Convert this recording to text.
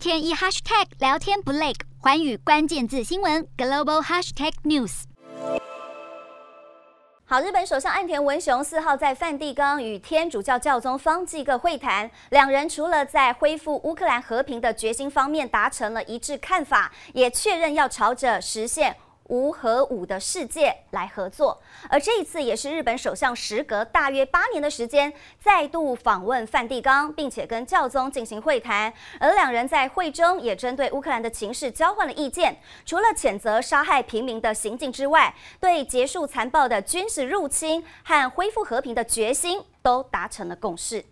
天一 hashtag 聊天不累，寰宇关键字新闻 global hashtag news。好，日本首相岸田文雄四号在梵蒂冈与天主教教宗方济各会谈，两人除了在恢复乌克兰和平的决心方面达成了一致看法，也确认要朝着实现。无核武的世界来合作，而这一次也是日本首相时隔大约八年的时间再度访问梵蒂冈，并且跟教宗进行会谈。而两人在会中也针对乌克兰的情势交换了意见，除了谴责杀害平民的行径之外，对结束残暴的军事入侵和恢复和平的决心都达成了共识。